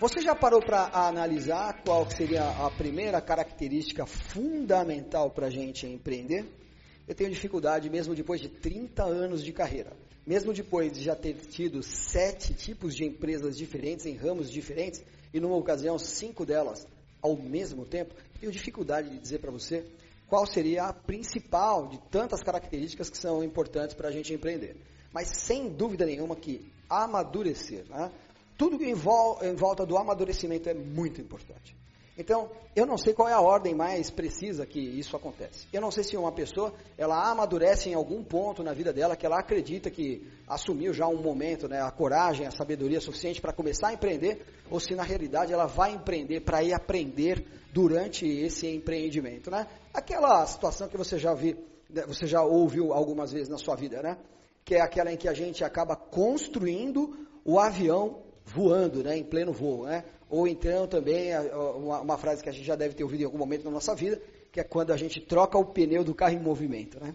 Você já parou para analisar qual seria a primeira característica fundamental para a gente empreender? Eu tenho dificuldade, mesmo depois de 30 anos de carreira, mesmo depois de já ter tido sete tipos de empresas diferentes, em ramos diferentes, e numa ocasião cinco delas ao mesmo tempo, tenho dificuldade de dizer para você qual seria a principal de tantas características que são importantes para a gente empreender. Mas sem dúvida nenhuma que amadurecer, né? Tudo em, vol em volta do amadurecimento é muito importante. Então, eu não sei qual é a ordem mais precisa que isso acontece. Eu não sei se uma pessoa, ela amadurece em algum ponto na vida dela, que ela acredita que assumiu já um momento, né, a coragem, a sabedoria suficiente para começar a empreender, ou se na realidade ela vai empreender para ir aprender durante esse empreendimento, né? Aquela situação que você já viu, né, você já ouviu algumas vezes na sua vida, né? Que é aquela em que a gente acaba construindo o avião voando, né, em pleno voo, né? Ou então também uma, uma, frase que a gente já deve ter ouvido em algum momento na nossa vida, que é quando a gente troca o pneu do carro em movimento, né?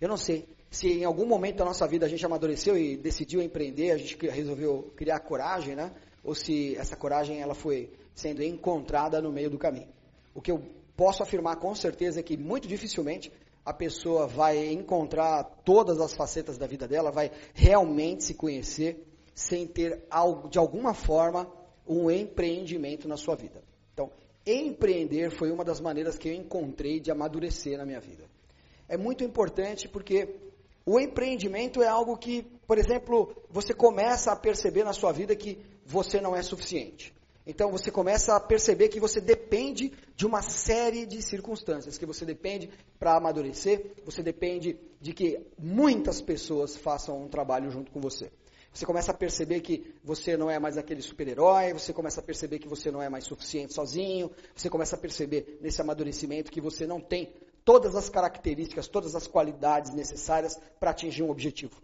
Eu não sei se em algum momento da nossa vida a gente amadureceu e decidiu empreender, a gente resolveu criar coragem, né? Ou se essa coragem ela foi sendo encontrada no meio do caminho. O que eu posso afirmar com certeza é que muito dificilmente a pessoa vai encontrar todas as facetas da vida dela, vai realmente se conhecer sem ter, de alguma forma, um empreendimento na sua vida. Então, empreender foi uma das maneiras que eu encontrei de amadurecer na minha vida. É muito importante porque o empreendimento é algo que, por exemplo, você começa a perceber na sua vida que você não é suficiente. Então você começa a perceber que você depende de uma série de circunstâncias, que você depende para amadurecer, você depende de que muitas pessoas façam um trabalho junto com você. Você começa a perceber que você não é mais aquele super-herói, você começa a perceber que você não é mais suficiente sozinho, você começa a perceber nesse amadurecimento que você não tem todas as características, todas as qualidades necessárias para atingir um objetivo.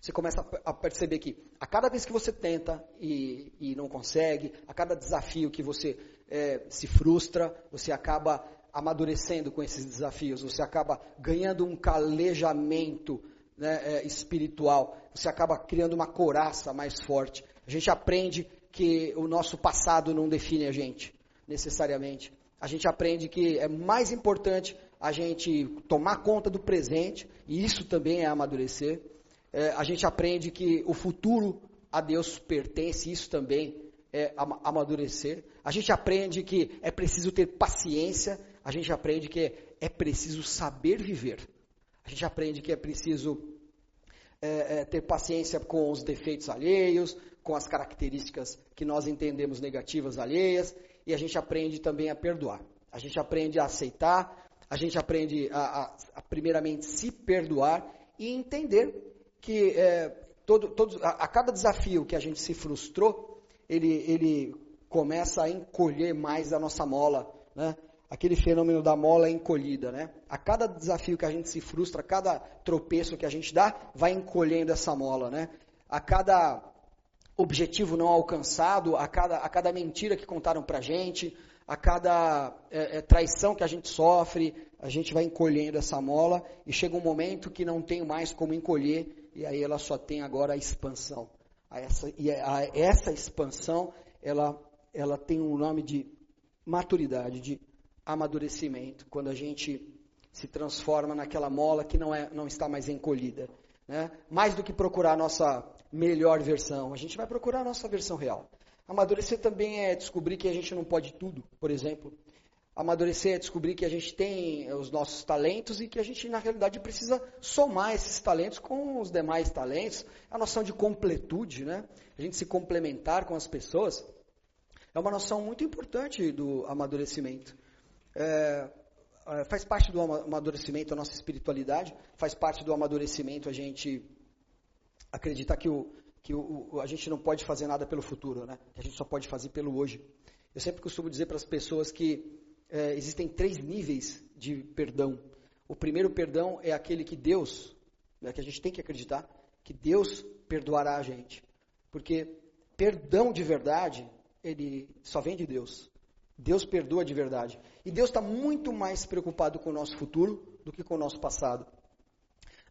Você começa a perceber que a cada vez que você tenta e, e não consegue, a cada desafio que você é, se frustra, você acaba amadurecendo com esses desafios, você acaba ganhando um calejamento né, é, espiritual, você acaba criando uma coraça mais forte. A gente aprende que o nosso passado não define a gente, necessariamente. A gente aprende que é mais importante a gente tomar conta do presente, e isso também é amadurecer. É, a gente aprende que o futuro a Deus pertence, isso também é amadurecer. A gente aprende que é preciso ter paciência, a gente aprende que é preciso saber viver. A gente aprende que é preciso é, é, ter paciência com os defeitos alheios, com as características que nós entendemos negativas alheias, e a gente aprende também a perdoar. A gente aprende a aceitar, a gente aprende a, a, a primeiramente se perdoar e entender que é, todo, todo, a, a, cada desafio que a gente se frustrou, ele, ele começa a encolher mais a nossa mola, né? Aquele fenômeno da mola encolhida, né? A cada desafio que a gente se frustra, a cada tropeço que a gente dá, vai encolhendo essa mola, né? A cada objetivo não alcançado, a cada, a cada mentira que contaram pra gente, a cada é, é, traição que a gente sofre, a gente vai encolhendo essa mola e chega um momento que não tem mais como encolher e aí ela só tem agora a expansão. A essa, e a, essa expansão, ela, ela tem um nome de maturidade, de amadurecimento, quando a gente se transforma naquela mola que não, é, não está mais encolhida. Né? Mais do que procurar a nossa melhor versão, a gente vai procurar a nossa versão real. Amadurecer também é descobrir que a gente não pode tudo, por exemplo. Amadurecer é descobrir que a gente tem os nossos talentos e que a gente, na realidade, precisa somar esses talentos com os demais talentos. A noção de completude, né? A gente se complementar com as pessoas. É uma noção muito importante do amadurecimento é, é, faz parte do amadurecimento a nossa espiritualidade, faz parte do amadurecimento a gente acreditar que, o, que o, a gente não pode fazer nada pelo futuro, né? que a gente só pode fazer pelo hoje. Eu sempre costumo dizer para as pessoas que é, existem três níveis de perdão. O primeiro perdão é aquele que Deus, né, que a gente tem que acreditar, que Deus perdoará a gente. Porque perdão de verdade, ele só vem de Deus. Deus perdoa de verdade. E Deus está muito mais preocupado com o nosso futuro do que com o nosso passado.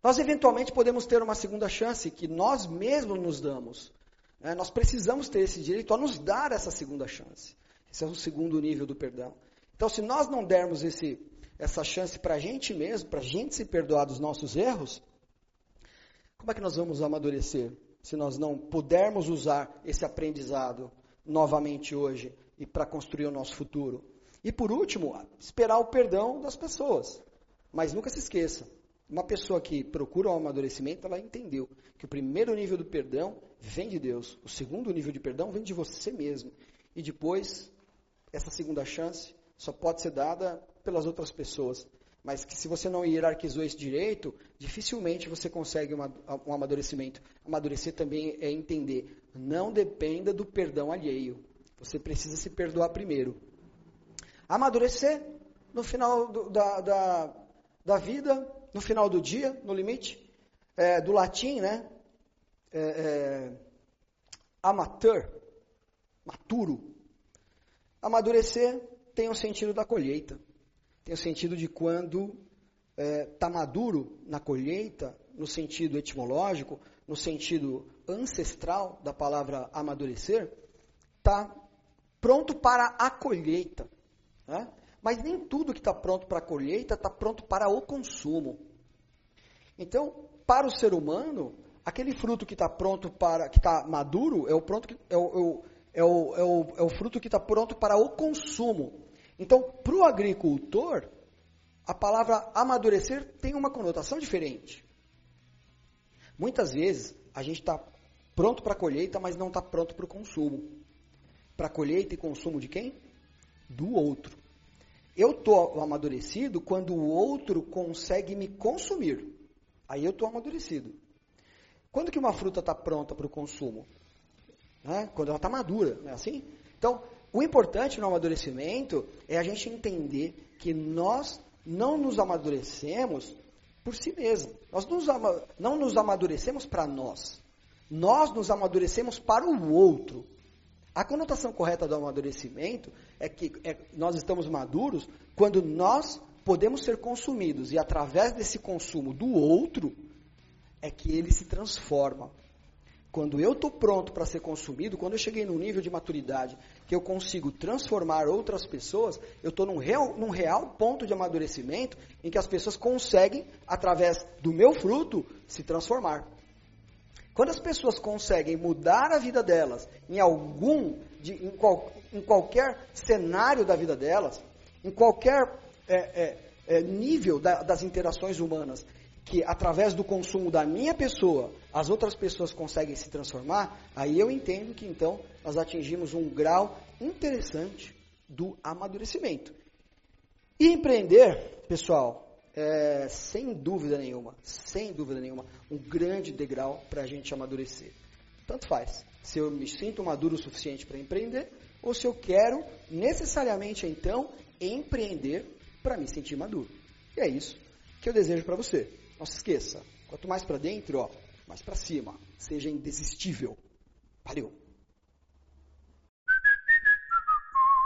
Nós eventualmente podemos ter uma segunda chance que nós mesmos nos damos. É, nós precisamos ter esse direito a nos dar essa segunda chance. Esse é o segundo nível do perdão. Então, se nós não dermos esse, essa chance para a gente mesmo, para a gente se perdoar dos nossos erros, como é que nós vamos amadurecer? Se nós não pudermos usar esse aprendizado novamente hoje e para construir o nosso futuro. E por último, esperar o perdão das pessoas. Mas nunca se esqueça, uma pessoa que procura o amadurecimento, ela entendeu que o primeiro nível do perdão vem de Deus, o segundo nível de perdão vem de você mesmo. E depois, essa segunda chance só pode ser dada pelas outras pessoas. Mas que se você não hierarquizou esse direito, dificilmente você consegue uma, um amadurecimento. Amadurecer também é entender. Não dependa do perdão alheio. Você precisa se perdoar primeiro. Amadurecer no final do, da, da, da, vida, no final do dia, no limite, é, do latim, né? É, é, amateur, maturo. Amadurecer tem o sentido da colheita. Tem o sentido de quando está é, tá maduro na colheita, no sentido etimológico, no sentido ancestral da palavra amadurecer, está pronto para a colheita. Né? Mas nem tudo que está pronto para a colheita está pronto para o consumo. Então, para o ser humano, aquele fruto que está pronto para, que está maduro, é o, pronto que, é, o, é, o, é, o, é o fruto que está pronto para o consumo. Então, para o agricultor, a palavra amadurecer tem uma conotação diferente. Muitas vezes, a gente está pronto para a colheita, mas não está pronto para o consumo. Para colheita e consumo de quem? Do outro. Eu estou amadurecido quando o outro consegue me consumir. Aí eu estou amadurecido. Quando que uma fruta está pronta para o consumo? Né? Quando ela está madura, não é assim? Então, o importante no amadurecimento é a gente entender que nós não nos amadurecemos por si mesmo. Nós não nos amadurecemos para nós. Nós nos amadurecemos para o outro. A conotação correta do amadurecimento é que é, nós estamos maduros quando nós podemos ser consumidos e através desse consumo do outro é que ele se transforma. Quando eu estou pronto para ser consumido, quando eu cheguei num nível de maturidade que eu consigo transformar outras pessoas, eu estou num real, num real ponto de amadurecimento em que as pessoas conseguem, através do meu fruto, se transformar. Quando as pessoas conseguem mudar a vida delas em algum, de, em, qual, em, qualquer cenário da vida delas, em qualquer é, é, é, nível da, das interações humanas, que através do consumo da minha pessoa, as outras pessoas conseguem se transformar, aí eu entendo que então nós atingimos um grau interessante do amadurecimento. E empreender, pessoal, é, sem dúvida nenhuma, sem dúvida nenhuma, um grande degrau para a gente amadurecer. Tanto faz, se eu me sinto maduro o suficiente para empreender, ou se eu quero necessariamente então empreender para me sentir maduro. E é isso que eu desejo para você. Não se esqueça, quanto mais para dentro, ó, mais para cima. Seja indesistível. Valeu!